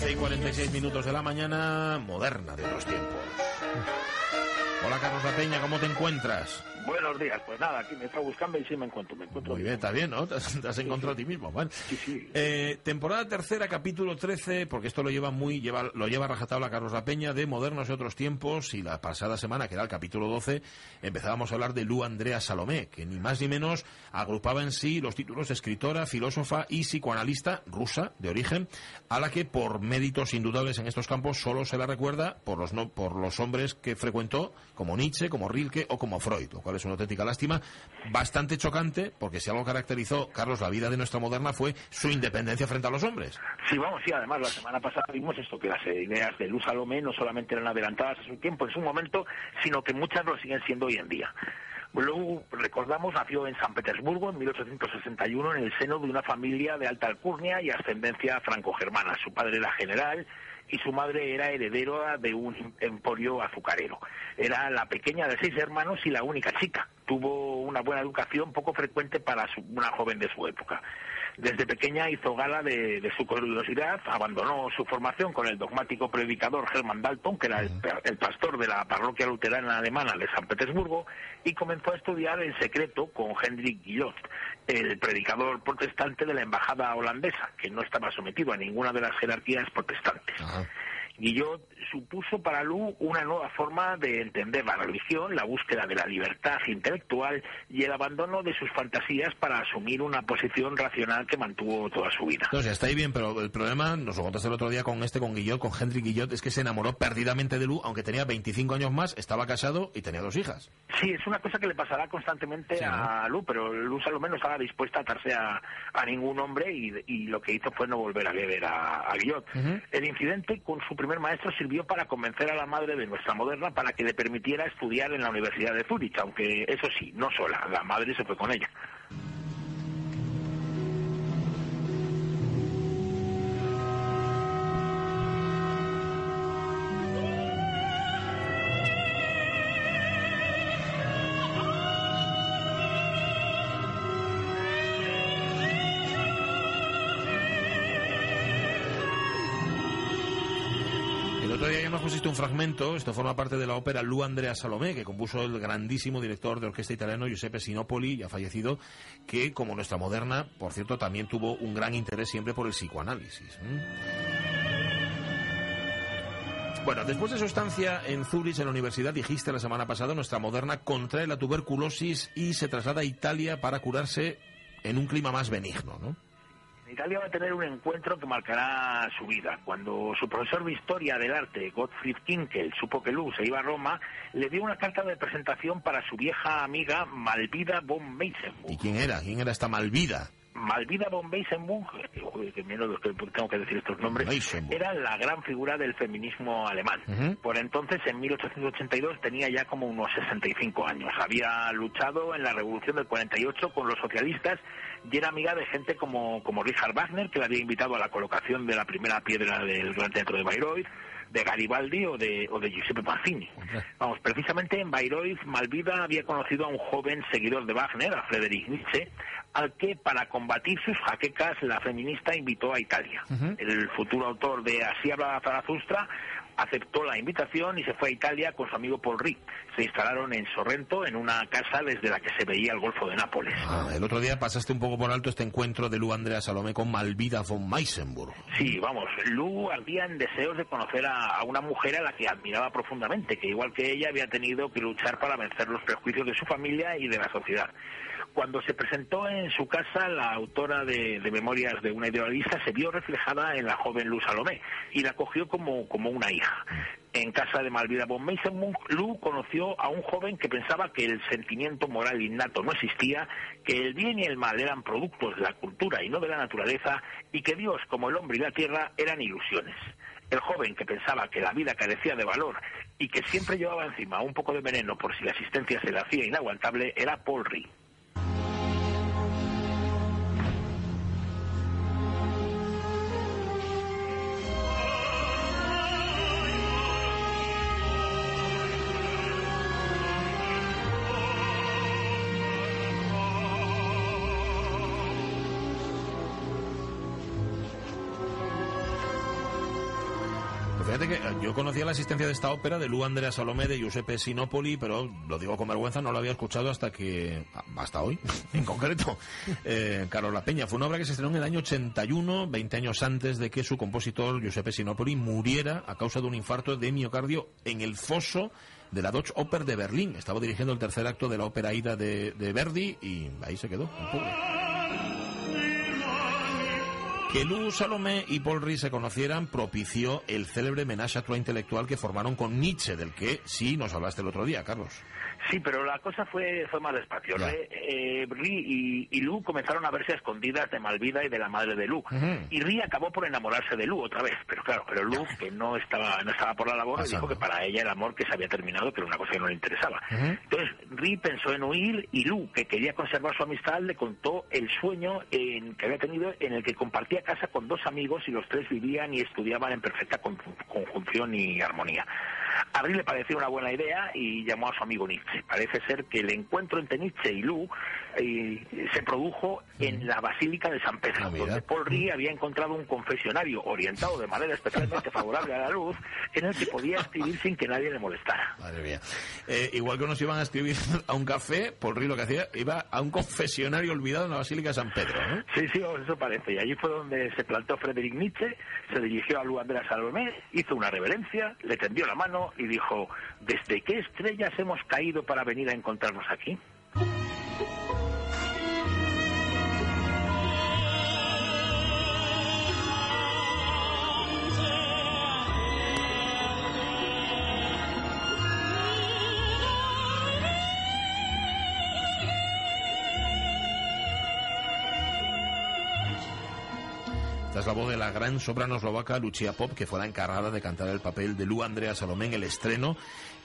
12 y 46 minutos de la mañana, moderna de otros tiempos. Hola Carlos La Peña, ¿cómo te encuentras? Buenos días, pues nada, aquí me está buscando y sí me encuentro, me encuentro Muy bien, está bien, ¿no? Te has, te has encontrado a ti mismo. Bueno. Sí, sí. Eh, temporada tercera, capítulo 13, porque esto lo lleva muy, lleva, lo lleva rajatabla Carlos La Peña de Modernos y otros tiempos, y la pasada semana, que era el capítulo 12, empezábamos a hablar de Lu Andrea Salomé, que ni más ni menos agrupaba en sí los títulos de escritora, filósofa y psicoanalista rusa de origen, a la que por méritos indudables en estos campos solo se la recuerda por los, no, por los hombres que frecuentó, como Nietzsche, como Rilke o como Freud, lo cual es una auténtica lástima, bastante chocante, porque si algo caracterizó, Carlos, la vida de nuestra moderna fue su independencia frente a los hombres. Sí, vamos, sí, además la semana pasada vimos esto, que las ideas de Luz Salomé no solamente eran adelantadas a su tiempo, en su momento, sino que muchas lo siguen siendo hoy en día. Luego, recordamos, nació en San Petersburgo en 1861 en el seno de una familia de alta alcurnia y ascendencia franco-germana. Su padre era general y su madre era heredera de un emporio azucarero. Era la pequeña de seis hermanos y la única chica. Tuvo una buena educación poco frecuente para su- una joven de su época. Desde pequeña hizo gala de, de su curiosidad, abandonó su formación con el dogmático predicador Hermann Dalton, que era el, el pastor de la parroquia luterana alemana de San Petersburgo, y comenzó a estudiar en secreto con Hendrik Guillot, el predicador protestante de la embajada holandesa, que no estaba sometido a ninguna de las jerarquías protestantes. Guillot supuso para Lu una nueva forma de entender la religión, la búsqueda de la libertad intelectual y el abandono de sus fantasías para asumir una posición racional que mantuvo toda su vida. Entonces, está ahí bien, pero el problema, nos lo contaste el otro día con este, con Guillot, con Henry Guillot, es que se enamoró perdidamente de Lu, aunque tenía 25 años más, estaba casado y tenía dos hijas. Sí, es una cosa que le pasará constantemente Sí, a Lu, pero Lu Salomé no estaba dispuesta a atarse a, a ningún hombre y, y lo que hizo fue no volver a ver a, a Guillot. Ujú. El incidente con su primer maestro sirvió para convencer a la madre de nuestra moderna para que le permitiera estudiar en la Universidad de Zúrich, aunque eso sí, no sola, la madre se fue con ella. Me pusiste un fragmento, esto forma parte de la ópera Lu Andrea Salomé, que compuso el grandísimo director de orquesta italiano Giuseppe Sinopoli, ya fallecido, que como nuestra moderna, por cierto, también tuvo un gran interés siempre por el psicoanálisis. Bueno, después de su estancia en Zurich, en la universidad, dijiste la semana pasada, nuestra moderna contrae la tuberculosis y se traslada a Italia para curarse en un clima más benigno, ¿no? Italia va a tener un encuentro que marcará su vida. Cuando su profesor de Historia del Arte, Gottfried Kinkel, supo que Lu se iba a Roma, le dio una carta de presentación para su vieja amiga Malvida von Meisenburg. ¿Y quién era? ¿Quién era esta Malvida? Malvida von Meisenburg, qué miedo que tengo que decir estos nombres, Meisenburg. era la gran figura del feminismo alemán. Por entonces, en 1882, tenía ya como unos 65 años. Había luchado en la Revolución del 48 con los socialistas y era amiga de gente como, como Richard Wagner, que la había invitado a la colocación de la primera piedra del Gran Teatro de Bayreuth, de Garibaldi o de, o de Giuseppe Mazzini. Vamos, precisamente en Bayreuth, Malvida había conocido a un joven seguidor de Wagner, a Friedrich Nietzsche, al que para combatir sus jaquecas la feminista invitó a Italia. El futuro autor de Así habla Zaratustra aceptó la invitación y se fue a Italia con su amigo Paul Rick. Se instalaron en Sorrento, en una casa desde la que se veía el Golfo de Nápoles. Ah, el otro día pasaste un poco por alto este encuentro de Lu Andrea Salomé con Malvida von Meisenburg. Sí, vamos, Lu ardía en deseos de conocer a, a una mujer a la que admiraba profundamente, que igual que ella había tenido que luchar para vencer los prejuicios de su familia y de la sociedad. Cuando se presentó en su casa, la autora de, Memorias de una idealista se vio reflejada en la joven Luz Salomé y la cogió como, como una hija. En casa de Malvida von Meisenmund, Lu conoció a un joven que pensaba que el sentimiento moral innato no existía, que el bien y el mal eran productos de la cultura y no de la naturaleza, y que Dios, como el hombre y la tierra, eran ilusiones. El joven que pensaba que la vida carecía de valor y que siempre llevaba encima un poco de veneno por si la existencia se le hacía inaguantable era Paul Rie. Que yo conocía la existencia de esta ópera de Lu Andrea Salomé de Giuseppe Sinopoli, pero lo digo con vergüenza, no lo había escuchado hasta que, hasta hoy, en concreto, eh, Carlos La Peña. Fue una obra que se estrenó en el año 81, 20 años antes de que su compositor Giuseppe Sinopoli muriera a causa de un infarto de miocardio en el foso de la Deutsche Oper de Berlín. Estaba dirigiendo el tercer acto de la ópera Ida de, Verdi y ahí se quedó, el pobre. Que Lu Salomé y Paul Rie se conocieran propició el célebre à trois intelectual que formaron con Nietzsche, del que sí nos hablaste el otro día, Carlos. Sí, pero la cosa fue, fue más despacio. Re- eh, Ri y, y Lu comenzaron a verse a escondidas de Malvida y de la madre de Lu. Y Ri acabó por enamorarse de Lu otra vez. Pero claro, pero Lu, que no estaba, no estaba por la labor, Pasando. dijo que para ella el amor que se había terminado, que era una cosa que no le interesaba. Entonces, Ri pensó en huir y Lu, que quería conservar su amistad, le contó el sueño en, que había tenido en el que compartía casa con dos amigos y los tres vivían y estudiaban en perfecta con- conjunción y armonía. A Ri le pareció una buena idea y llamó a su amigo Nietzsche. Parece ser que el encuentro entre Nietzsche y Lu eh, se produjo en la Basílica de San Pedro, Ah, donde Paul Rie había encontrado un confesionario orientado de manera especialmente favorable a la luz, en el que podía escribir sin que nadie le molestara. Madre mía. Eh, igual que nos iban a escribir a un café, Paul Rie lo que hacía, iba a un confesionario olvidado en la Basílica de San Pedro. ¿no? Sí, sí, eso parece. Y allí fue donde se plantó Friedrich Nietzsche, se dirigió a Lu Andrea Salomé, hizo una reverencia, le tendió la mano y dijo, ¿desde qué estrellas hemos caído para venir a encontrarnos aquí? Voz de la gran soprano eslovaca Lucia Pop, que fue la encargada de cantar el papel de Lu Andrea Salomé en el estreno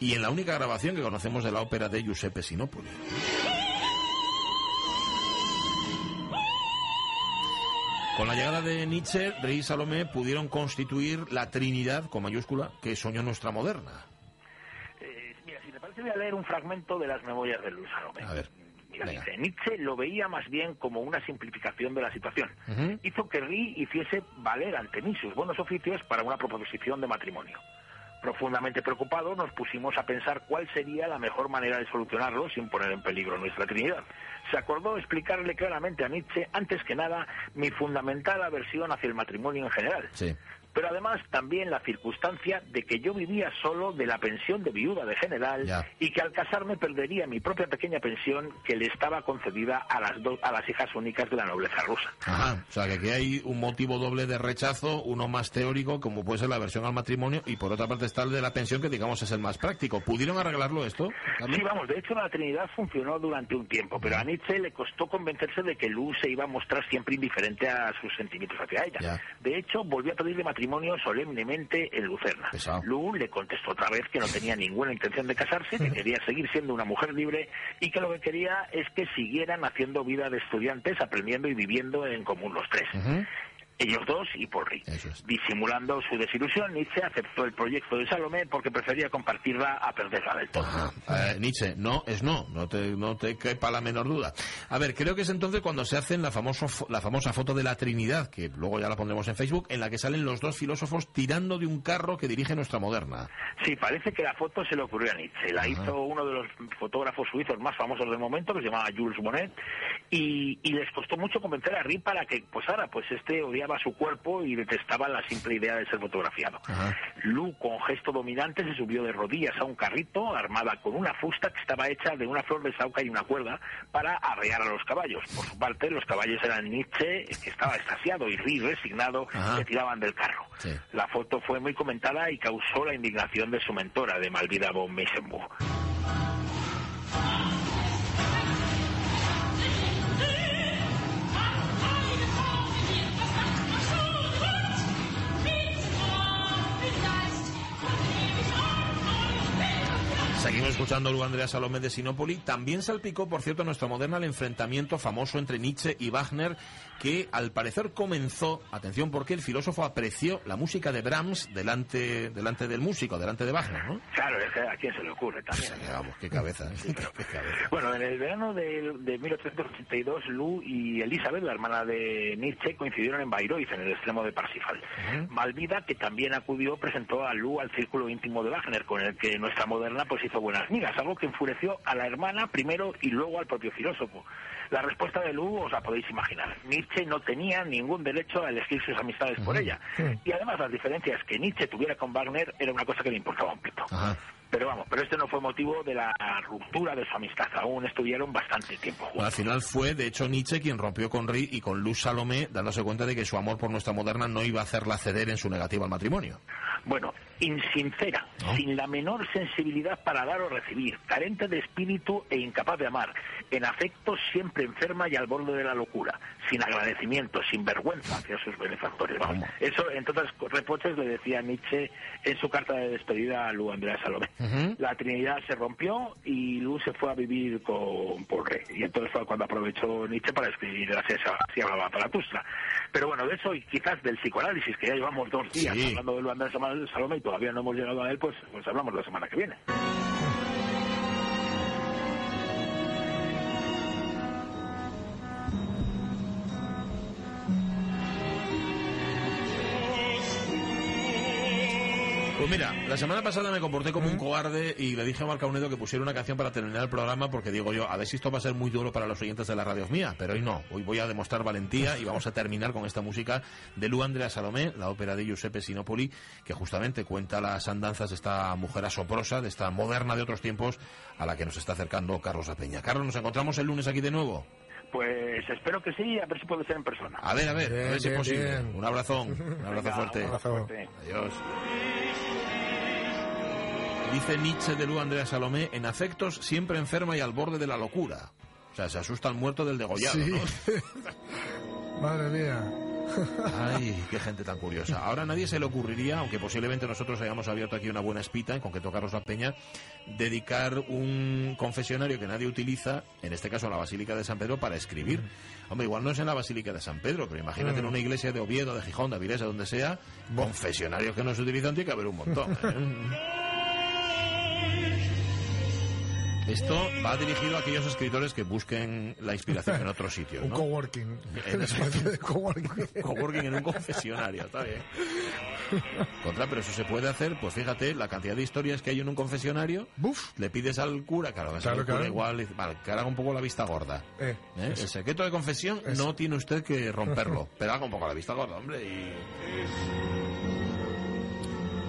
y en la única grabación que conocemos de la ópera de Giuseppe Sinopoli. Con la llegada de Nietzsche, Rey y Salomé pudieron constituir la Trinidad, con mayúscula, que soñó nuestra moderna. Eh, mira, si te parece, voy a leer un fragmento de las memorias de Luis Salomé. A ver, Nietzsche lo veía más bien como una simplificación de la situación. Hizo que Ri hiciese valer ante mí sus buenos oficios para una proposición de matrimonio. Profundamente preocupados, nos pusimos a pensar cuál sería la mejor manera de solucionarlo sin poner en peligro nuestra Trinidad. Se acordó explicarle claramente a Nietzsche, antes que nada, mi fundamental aversión hacia el matrimonio en general. Sí. Pero además también la circunstancia de que yo vivía solo de la pensión de viuda de general y que al casarme perdería mi propia pequeña pensión que le estaba concedida a las, do- a las hijas únicas de la nobleza rusa. Ajá, o sea que aquí hay un motivo doble de rechazo, uno más teórico, como puede ser la versión al matrimonio, y por otra parte está el de la pensión, que digamos es el más práctico. ¿Pudieron arreglarlo esto, Carlos? Sí, vamos, de hecho la Trinidad funcionó durante un tiempo, pero a Nietzsche le costó convencerse de que Lu se iba a mostrar siempre indiferente a sus sentimientos hacia ella. De hecho, volvió a pedirle matrimonio solemnemente en Lucerna. Pesado. Lu le contestó otra vez que no tenía ninguna intención de casarse, que quería seguir siendo una mujer libre y que lo que quería es que siguieran haciendo vida de estudiantes, aprendiendo y viviendo en común los tres. Ellos dos y. Eso es. Disimulando su desilusión, Nietzsche aceptó el proyecto de Salomé porque prefería compartirla a perderla del todo. Eh, Nietzsche, no es no, no te, no te quepa la menor duda. A ver, creo que es entonces cuando se hacen la, famoso, la famosa foto de la Trinidad, que luego ya la pondremos en Facebook, en la que salen los dos filósofos tirando de un carro que dirige nuestra moderna. Sí, parece que la foto se le ocurrió a Nietzsche. La Ajá. hizo uno de los fotógrafos suizos más famosos del momento, que se llamaba Jules Bonnet, y, y les costó mucho convencer a Rie para que, pues ahora, pues este odiaba odiaba su cuerpo y detestaba la simple idea de ser fotografiado. Lu, con gesto dominante, se subió de rodillas a un carrito armada con una fusta que estaba hecha de una flor de sauca y una cuerda para arrear a los caballos. Por su parte, los caballos eran Nietzsche, que estaba extasiado y resignado, que tiraban del carro. La foto fue muy comentada y causó la indignación de su mentora, de Malvida von Meisenburg. Escuchando a Lu Andrea Salomé de Sinópoli. También salpicó, por cierto, nuestra moderna el enfrentamiento famoso entre Nietzsche y Wagner, que al parecer comenzó, atención, porque el filósofo apreció la música de Brahms delante, delante del músico, delante de Wagner, ¿no? Claro, es que a quién se le ocurre también. vamos, qué cabeza, ¿eh? Bueno, en el verano de, de 1882, Lu y Elizabeth, la hermana de Nietzsche, coincidieron en Bayreuth, en el extremo de Parsifal. Malvida, que también acudió, presentó a Lu al círculo íntimo de Wagner, con el que nuestra moderna pues hizo buenas migas, algo que enfureció a la hermana primero y luego al propio filósofo. La respuesta de Lu os la podéis imaginar. Nietzsche no tenía ningún derecho a elegir sus amistades por ella. Y además las diferencias que Nietzsche tuviera con Wagner era una cosa que le importaba un pito. Pero vamos, pero este no fue motivo de la ruptura de su amistad. Aún estuvieron bastante tiempo juntos. al final fue, de hecho, Nietzsche quien rompió con Ri y con Luz Salomé, dándose cuenta de que su amor por nuestra moderna no iba a hacerla ceder en su negativa al matrimonio. Bueno, insincera, sin la menor sensibilidad para dar o recibir, carente de espíritu e incapaz de amar, en afecto siempre enferma y al borde de la locura, sin agradecimiento, sin vergüenza hacia sus benefactores. Vamos, eso, en todas reproches, le decía Nietzsche en su carta de despedida a Lu Andrea Salomé. La Trinidad se rompió y Lu se fue a vivir con Porre. Y entonces fue cuando aprovechó Nietzsche para escribir la si hablaba para Tustra. Pero bueno, de eso y quizás del psicoanálisis, que ya llevamos dos días hablando de Lu Andrea Salomé y todavía no hemos llegado a él, pues, pues hablamos la semana que viene. Pues mira, la semana pasada me comporté como un cobarde y le dije a Marcaunedo que pusiera una canción para terminar el programa porque digo yo, a ver si esto va a ser muy duro para los oyentes de la radio mía, pero hoy no. Hoy voy a demostrar valentía y vamos a terminar con esta música de Lu Andrea Salomé, la ópera de Giuseppe Sinopoli, que justamente cuenta las andanzas de esta mujer asoprosa, de esta moderna de otros tiempos, a la que nos está acercando Carlos Apeña. Carlos, nos encontramos el lunes aquí de nuevo. Pues espero que sí, a ver si puede ser en persona. A ver, a ver, a ver si es posible. Un abrazo, un abrazo fuerte. Adiós. Dice Nietzsche de Lu Andrea Salomé, en afectos siempre enferma y al borde de la locura. O sea, se asusta al muerto del degollado, ¿no? Madre mía. Ay, qué gente tan curiosa. Ahora nadie se le ocurriría, aunque posiblemente nosotros hayamos abierto aquí una buena espita, en concreto Carlos La Peña, dedicar un confesionario que nadie utiliza, en este caso a la Basílica de San Pedro, para escribir. Hombre, igual no es en la Basílica de San Pedro, pero imagínate en mm. una iglesia de Oviedo, de Gijón, de Avilés, donde sea, confesionarios que no se utilizan, tiene que haber un montón. ¿eh? Esto va dirigido a aquellos escritores que busquen la inspiración en otro sitio. un coworking. coworking. coworking en un confesionario, está bien. Contra, pero eso se puede hacer, pues fíjate, la cantidad de historias que hay en un confesionario. Buf. Le pides al cura, claro, claro, igual, vale, que haga un poco la vista gorda. Eh, ¿Eh? El secreto de confesión no tiene usted que romperlo, pero haga un poco la vista gorda, hombre, y...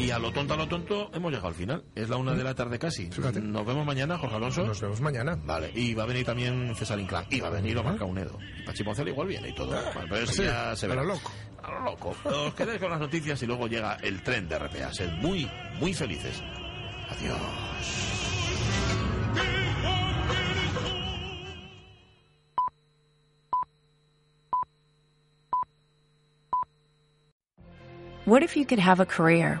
Y a lo tonto, a lo tonto, hemos llegado al final. Es la una de la tarde casi. Nos vemos mañana, Jorge Alonso. Nos vemos mañana. Vale. Y va a venir también César Inclán. Y va a venir Omar Caunedo. Y Pachi igual viene y todo. Ah, pero eso ya se ve. A lo loco. A lo loco. Os quedáis con las noticias y luego llega el tren de RPA. Sed muy, muy felices. Adiós. What if you could have a career